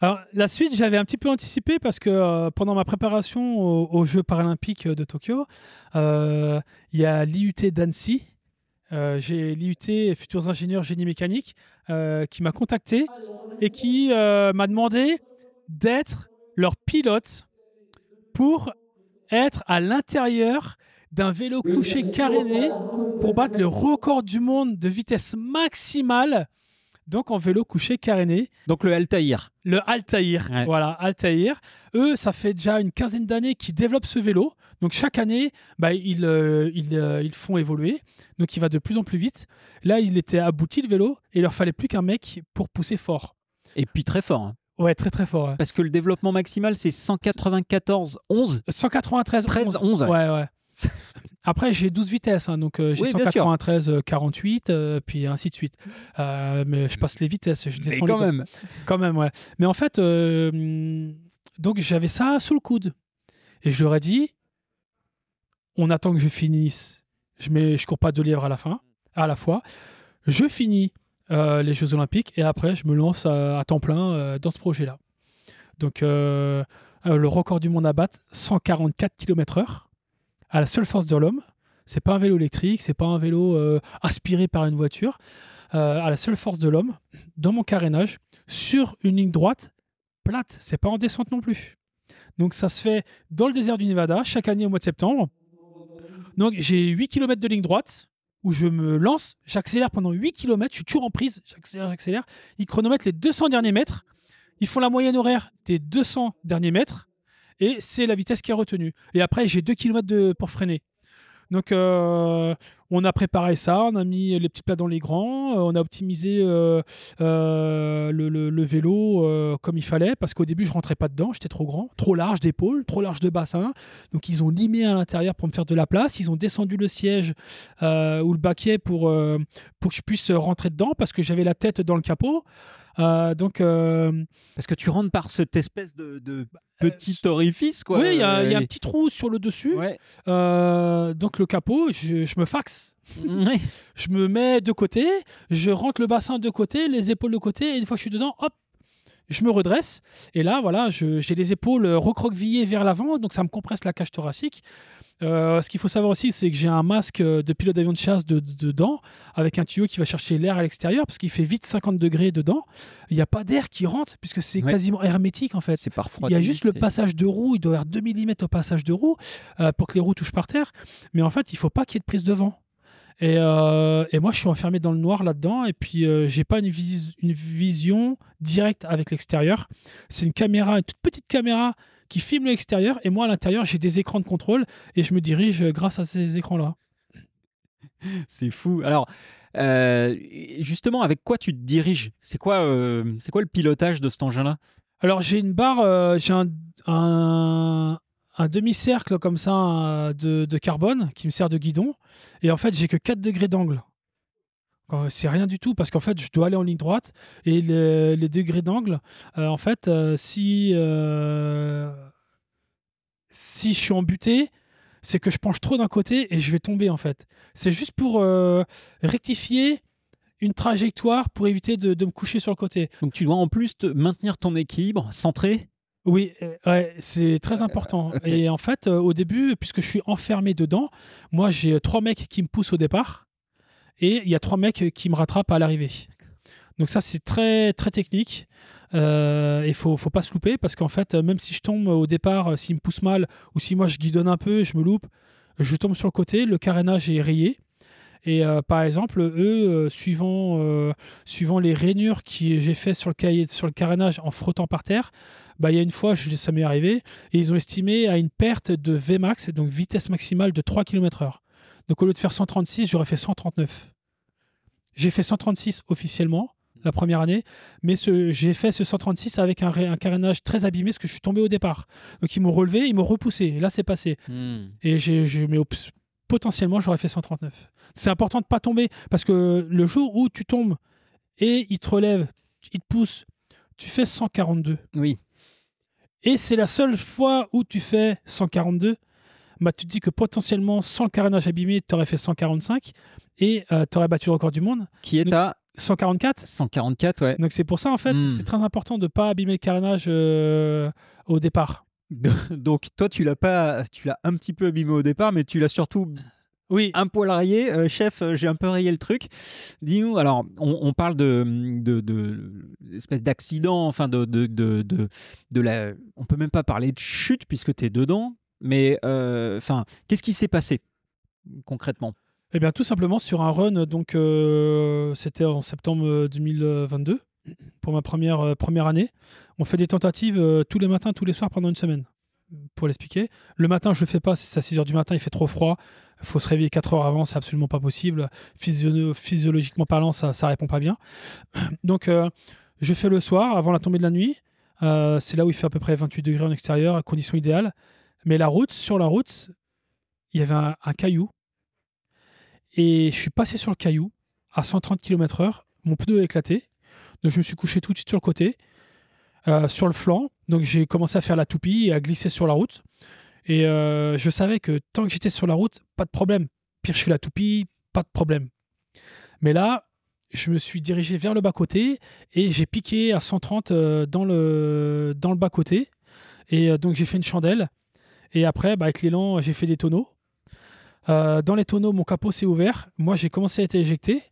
Alors, la suite, j'avais un petit peu anticipé parce que euh, pendant ma préparation aux, Jeux paralympiques de Tokyo, euh, il y a l'IUT d'Annecy. Euh, J'ai l'IUT Futurs Ingénieurs Génie Mécanique euh, qui m'a contacté et qui euh, m'a demandé d'être leur pilote pour être à l'intérieur d'un vélo couché caréné pour battre le record du monde de vitesse maximale, donc en vélo couché caréné. Donc le Altaïr. Le Altaïr, Ouais. voilà, Altaïr. Eux, ça fait déjà une quinzaine d'années qu'ils développent ce vélo. Donc chaque année, bah, ils, euh, ils, euh, ils font évoluer. Donc il va de plus en plus vite. Là, il était abouti le vélo et il leur fallait plus qu'un mec pour pousser fort. Et puis très fort. hein. Ouais, très très fort. ouais. Parce que le développement maximal, c'est 194 11. 193 13, 11, ouais. Ouais, ouais. Après, j'ai 12 vitesses, hein, donc euh, j'ai Oui, bien sûr. 193, euh, 48, euh, puis ainsi de suite. Euh, mais je passe les vitesses, je Mais descends quand les même. Quand même, ouais. Mais en fait, euh, donc j'avais ça sous le coude. Et je leur ai dit, on attend que je finisse. Je mets, je cours pas deux livres à la fin, à la fois. Je finis euh, les Jeux Olympiques et après, je me lance à, à temps plein dans ce projet-là. Donc, le record du monde à battre, 144 km/h, à la seule force de l'homme. C'est pas un vélo électrique, c'est pas un vélo euh, aspiré par une voiture. Euh, à la seule force de l'homme, dans mon carénage, sur une ligne droite, plate. C'est pas en descente non plus. Donc ça se fait dans le désert du Nevada, chaque année au mois de septembre. Donc j'ai 8 km de ligne droite où je me lance, j'accélère pendant 8 km, je suis toujours en prise, j'accélère, j'accélère. Ils chronomètrent les 200 derniers mètres, ils font la moyenne horaire des 200 derniers mètres et c'est la vitesse qui est retenue. Et après j'ai 2 km de, pour freiner. Donc euh, on a préparé ça, on a mis les petits plats dans les grands, euh, on a optimisé euh, le, vélo comme il fallait parce qu'au début je rentrais pas dedans, j'étais trop grand, trop large d'épaule, trop large de bassin. Donc ils ont limé à l'intérieur pour me faire de la place, ils ont descendu le siège ou le baquet pour que je puisse rentrer dedans parce que j'avais la tête dans le capot. Euh, donc euh, Parce que tu rentres par cette espèce de, de petit orifice, quoi. oui, il y, a- il y a un Euh, petit trou sur le dessus. Ouais. Euh, donc le capot, je, je me faxe. Je me mets de côté, je rentre le bassin de côté, les épaules de côté, et une fois que je suis dedans, hop, je me redresse. Et là, voilà, j'ai les épaules recroquevillées vers l'avant, donc ça me compresse la cage thoracique. Euh, ce qu'il faut savoir aussi, c'est que j'ai un masque de pilote d'avion de chasse de- de- dedans, avec un tuyau qui va chercher l'air à l'extérieur, parce qu'il fait vite 50 degrés dedans. Il n'y a pas d'air qui rentre, puisque c'est Ouais. quasiment hermétique en fait. C'est parfois. Il y a juste le passage de roue, il doit y avoir 2 mm au passage de roue euh, pour que les roues touchent par terre. Mais en fait, il faut pas qu'il y ait de prise de vent. Et, euh, et moi, je suis enfermé dans le noir là-dedans. Et puis, euh, j'ai pas une, vis- une vision directe avec l'extérieur. C'est une caméra, une toute petite caméra qui filme l'extérieur. Et moi, à l'intérieur, j'ai des écrans de contrôle et je me dirige grâce à ces écrans-là. C'est fou. Alors, euh, justement, avec quoi tu te diriges? C'est quoi, euh, c'est quoi le pilotage de cet engin-là? Alors, j'ai une barre, j'ai un, un, un demi-cercle comme ça euh, de, carbone qui me sert de guidon. Et en fait, j'ai que 4 degrés d'angle. Euh, C'est rien du tout parce qu'en fait, je dois aller en ligne droite et les, degrés d'angle, euh, en fait, si, si je suis embuté, c'est que je penche trop d'un côté et je vais tomber en fait. C'est juste pour rectifier une trajectoire pour éviter de, de me coucher sur le côté. Donc, tu dois en plus te maintenir ton équilibre, centré. Oui, euh, ouais, c'est très important. Et en fait, euh, au début, puisque je suis enfermé dedans, moi j'ai euh, trois mecs qui me poussent au départ et il y a trois mecs qui me rattrapent à l'arrivée. Donc ça, c'est très très technique. Euh, Il faut, faut pas se louper parce qu'en fait, même si je tombe au départ, s'ils me poussent mal ou si moi je guidonne un peu et je me loupe, je tombe sur le côté, le carénage est rayé. Et euh, par exemple, eux, euh, suivant, suivant les rainures que j'ai fait sur le, cahier, sur le carénage en frottant par terre, bah, il y a une fois, je, ça m'est arrivé, et ils ont estimé à une perte de Vmax, donc vitesse maximale de 3 km/h. Donc au lieu de faire 136, j'aurais fait 139. J'ai fait 136 officiellement la première année, mais j'ai fait ce 136 avec un, ré- un carénage très abîmé parce que je suis tombé au départ. Donc ils m'ont relevé, ils m'ont repoussé. Et là, c'est passé. Et j'ai, mais potentiellement, j'aurais fait 139. C'est important de pas tomber parce que le jour où tu tombes et il te relève, il te pousse, tu fais 142. Oui. Et c'est la seule fois où tu fais 142. Bah, tu te dis que potentiellement, sans le carénage abîmé, tu aurais fait 145 et tu aurais battu le record du monde. Qui est Donc- à 144 144, ouais. Donc c'est pour ça, en fait, Hmm. c'est très important de ne pas abîmer le carénage euh, au départ. Donc toi, tu l'as pas, tu l'as un petit peu abîmé au départ, mais tu l'as surtout Oui, un poil rayé. Euh, chef, euh, j'ai un peu rayé le truc. Dis-nous, alors, on, on parle de, de, de espèce d'accident, enfin de, de, de, de, la. On peut même pas parler de chute puisque tu es dedans, mais euh, enfin, qu'est-ce qui s'est passé concrètement? Eh bien, tout simplement sur un run, donc euh, c'était en septembre 2022, pour ma première, première année. On fait des tentatives tous les matins, tous les soirs pendant une semaine. Pour l'expliquer. Le matin, je le fais pas, c'est à 6 h du matin, il fait trop froid. Faut se réveiller 4 heures avant, c'est absolument pas possible. Physio- physiologiquement parlant, ça, ça répond pas bien. Donc, euh, je fais le soir, avant la tombée de la nuit. Euh, c'est là où il fait à peu près 28 degrés en extérieur, conditions idéales. Mais la route, sur la route, il y avait un- un caillou et je suis passé sur le caillou à 130 km/h. Mon pneu a éclaté. Donc je me suis couché tout de suite sur le côté, euh, sur le flanc. Donc j'ai commencé à faire la toupie et à glisser sur la route. Et euh, je savais que tant que j'étais sur la route, pas de problème. Pire, je fais la toupie, pas de problème. Mais là, je me suis dirigé vers le bas-côté et j'ai piqué à 130 euh, dans le, dans le bas-côté. Et euh, donc j'ai fait une chandelle. Et après, bah, avec l'élan, j'ai fait des tonneaux. Euh, dans les tonneaux, mon capot s'est ouvert. Moi, j'ai commencé à être éjecté.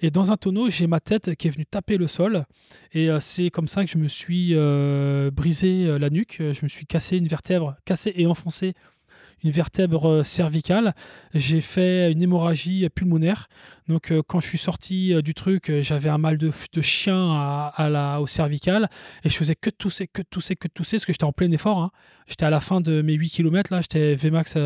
Et dans un tonneau, j'ai ma tête qui est venue taper le sol. Et euh, c'est comme ça que je me suis euh, brisé la nuque. Je me suis cassé une vertèbre, cassé et enfoncé une vertèbre cervicale. J'ai fait une hémorragie pulmonaire. Donc, quand je suis sorti du truc, j'avais un mal de, chien au cervical. Et je faisais que tousser, que tousser, que tousser, parce que j'étais en plein effort. hein. J'étais à la fin de mes 8 km. Là, j'étais Vmax.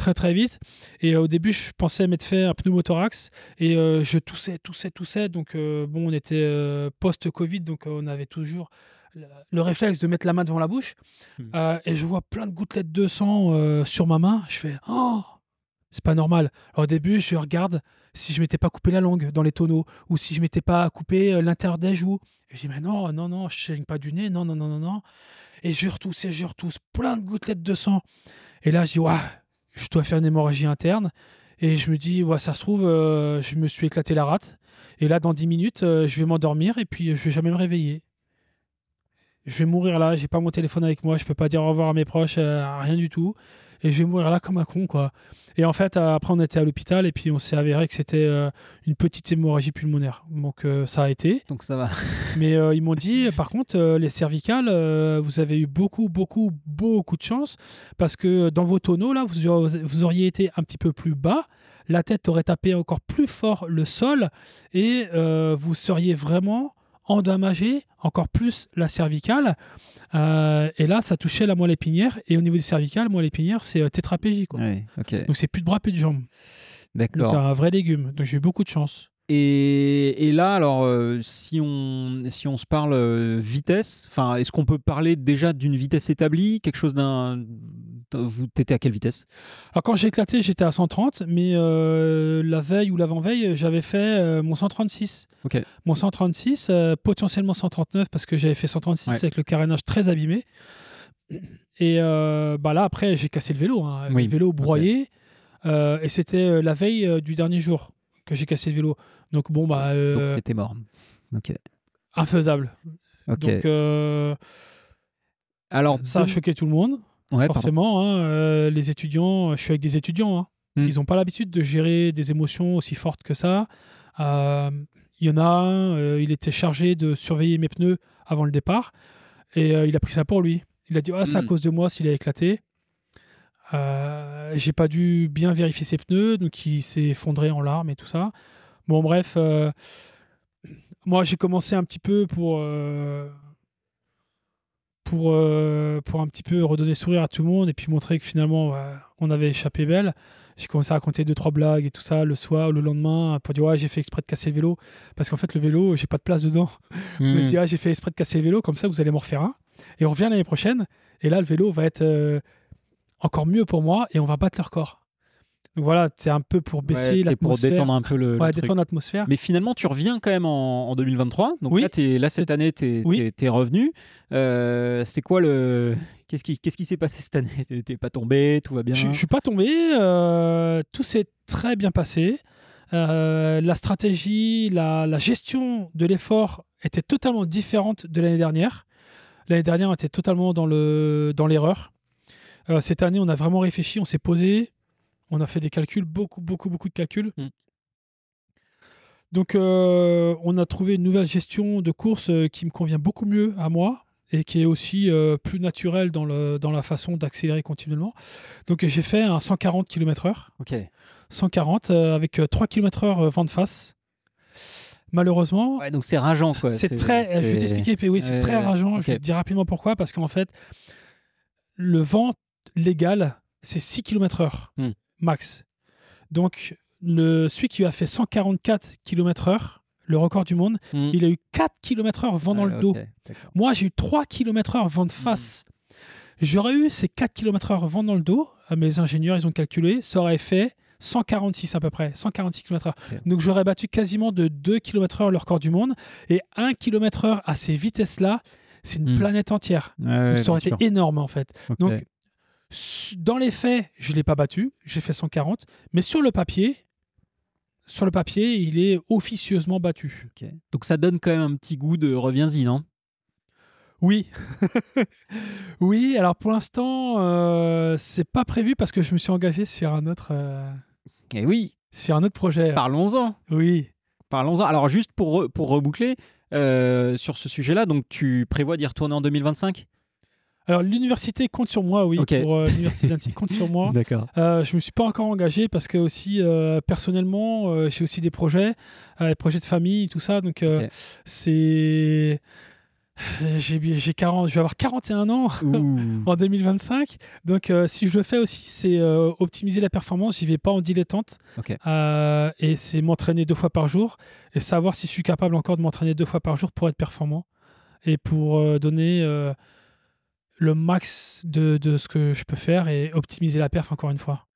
Très très vite. Et euh, au début, je pensais m'être fait un pneumothorax et euh, je toussais, toussais, toussais. Donc, euh, bon, on était post-Covid, donc on avait toujours le, le réflexe de mettre la main devant la bouche. Hmm. Et je vois plein de gouttelettes de sang sur ma main. Je fais Oh, c'est pas normal. Alors, au début, je regarde si je m'étais pas coupé la langue dans les tonneaux ou si je m'étais pas coupé l'intérieur des joues. Et je dis Mais non, non, non, je saigne pas du nez, non, non, non, non, non. Et je retousse et je retousse plein de gouttelettes de sang. Et là, je dis Ouais, je dois faire une hémorragie interne. Et je me dis, ouais, ça se trouve, euh, je me suis éclaté la rate. Et là, dans 10 minutes, euh, je vais m'endormir et puis je vais jamais me réveiller. Je vais mourir là, j'ai pas mon téléphone avec moi, je peux pas dire au revoir à mes proches, euh, rien du tout. Et je vais mourir là comme un con, quoi. Et en fait, après, on était à l'hôpital et puis on s'est avéré que c'était euh, une petite hémorragie pulmonaire. Donc, euh, ça a été. Donc ça va. Mais euh, ils m'ont dit, par contre, les cervicales, vous avez eu beaucoup, beaucoup, beaucoup de chance parce que dans vos tonneaux, là, vous, auriez- vous auriez été un petit peu plus bas. La tête aurait tapé encore plus fort le sol et vous seriez vraiment endommagé encore plus la cervicale. Euh, et là, ça touchait la moelle épinière. Et au niveau des cervicales, moelle épinière, c'est euh, tétraplégie. Quoi. Ouais. Donc, c'est plus de bras, plus de jambes. D'accord. un vrai légume. Donc, j'ai eu beaucoup de chance. Et, et là, alors, euh, si, on, si on se parle euh, vitesse, enfin, est-ce qu'on peut parler déjà d'une vitesse établie Quelque chose d'un. Vous t'étais à quelle vitesse? Alors quand j'ai éclaté, j'étais à 130, mais euh, la veille ou l'avant-veille, j'avais fait mon 136. Ok. Mon 136, euh, potentiellement 139 parce que j'avais fait 136 Ouais. avec le carénage très abîmé. Et bah là après, j'ai cassé le vélo, hein, Oui. le vélo broyé, et c'était la veille du dernier jour que j'ai cassé le vélo. Donc bon bah euh, Donc c'était mort. Ok. infaisable. Ok. Donc euh, alors, ça a choqué tout le monde. Ouais, forcément, hein, euh, les étudiants, je suis avec des étudiants, hein. Hmm. ils n'ont pas l'habitude de gérer des émotions aussi fortes que ça. Il y en a un, il était chargé de surveiller mes pneus avant le départ, et il a pris ça pour lui. Il a dit ah c'est à Hmm. cause de moi s'il a éclaté. Euh, J'ai pas dû bien vérifier ses pneus, donc il s'est effondré en larmes et tout ça. Bon bref, euh, moi j'ai commencé un petit peu pour euh, pour, pour un petit peu redonner sourire à tout le monde et puis montrer que finalement on avait échappé belle. J'ai commencé à raconter deux trois blagues et tout ça le soir, le lendemain pour dire ouais j'ai fait exprès de casser le vélo parce qu'en fait le vélo j'ai pas de place dedans. Hmm. Donc, je dis ah j'ai fait exprès de casser le vélo comme ça vous allez m'en refaire un et on revient l'année prochaine et là le vélo va être encore mieux pour moi et on va battre le record. Donc voilà c'est un peu pour Ouais, baisser pour l'atmosphère, détendre un peu le, le ouais, truc. détendre l'atmosphère. Mais finalement, tu reviens quand même en, en 2023. Donc Oui. là, cette année, tu es, Oui. revenu. Euh, C'était quoi le. Qu'est-ce qui s'est passé cette année? T'es- pas tombé Tout va bien? Je, je suis pas tombé, euh, tout s'est très bien passé. Euh, la stratégie, la, la gestion de l'effort était totalement différente de l'année dernière. L'année dernière, on était totalement dans le dans l'erreur. Euh, cette année, on a vraiment réfléchi, on s'est posé, on a fait des calculs, beaucoup, beaucoup, beaucoup de calculs. Mm. Donc, euh, on a trouvé une nouvelle gestion de course euh, qui me convient beaucoup mieux à moi et qui est aussi euh, plus naturelle dans, le, dans la façon d'accélérer continuellement. Donc, j'ai fait un 140 km/h. Ok. 140 euh, avec euh, 3 km/h vent de face. Malheureusement, Ouais, donc c'est rageant quoi. c'est très. Je vais t'expliquer, puis oui, c'est très rageant. Je vais te dire rapidement pourquoi. Parce qu'en fait, le vent légal, c'est 6 km/h Hmm. max. Donc, le, celui qui a fait 144 km/h, le record du monde, Mm. il a eu 4 km/h vent dans le dos. Moi, j'ai eu 3 km/h vent de face. J'aurais eu ces 4 km/h vent dans le dos. Mes ingénieurs, ils ont calculé. Ça aurait fait 146 à peu près. 146 km/h. Ok. Donc, j'aurais battu quasiment de 2 km/h le record du monde. Et 1 km/h à ces vitesses-là, c'est une Hmm. planète entière. Ouais, ça aurait été énorme en fait. Donc, dans les faits, je ne l'ai pas battu. J'ai fait 140. Mais sur le papier, sur le papier, il est officieusement battu. Donc ça donne quand même un petit goût de reviens-y, non? Oui. oui, alors pour l'instant, euh, c'est pas prévu parce que je me suis engagé sur un autre, euh, Eh oui, sur un autre projet. parlons-en. Oui. Parlons-en. Alors juste pour reboucler euh, sur ce sujet-là, donc tu prévois d'y retourner en 2025 Alors l'université compte sur moi, oui. Pour euh, l'université d'Annecy compte sur moi. D'accord. Euh, je me suis pas encore engagé parce que aussi euh, personnellement, euh, j'ai aussi des projets, des projets de famille, tout ça. Donc c'est j'ai j'ai 40, je vais avoir 41 ans en 2025. Donc, euh, si je le fais aussi, c'est euh, optimiser la performance. J'y vais pas en dilettante. Ok. Euh, et c'est m'entraîner deux fois par jour et savoir si je suis capable encore de m'entraîner deux fois par jour pour être performant et pour donner le max de, ce que je peux faire et optimiser la perf encore une fois.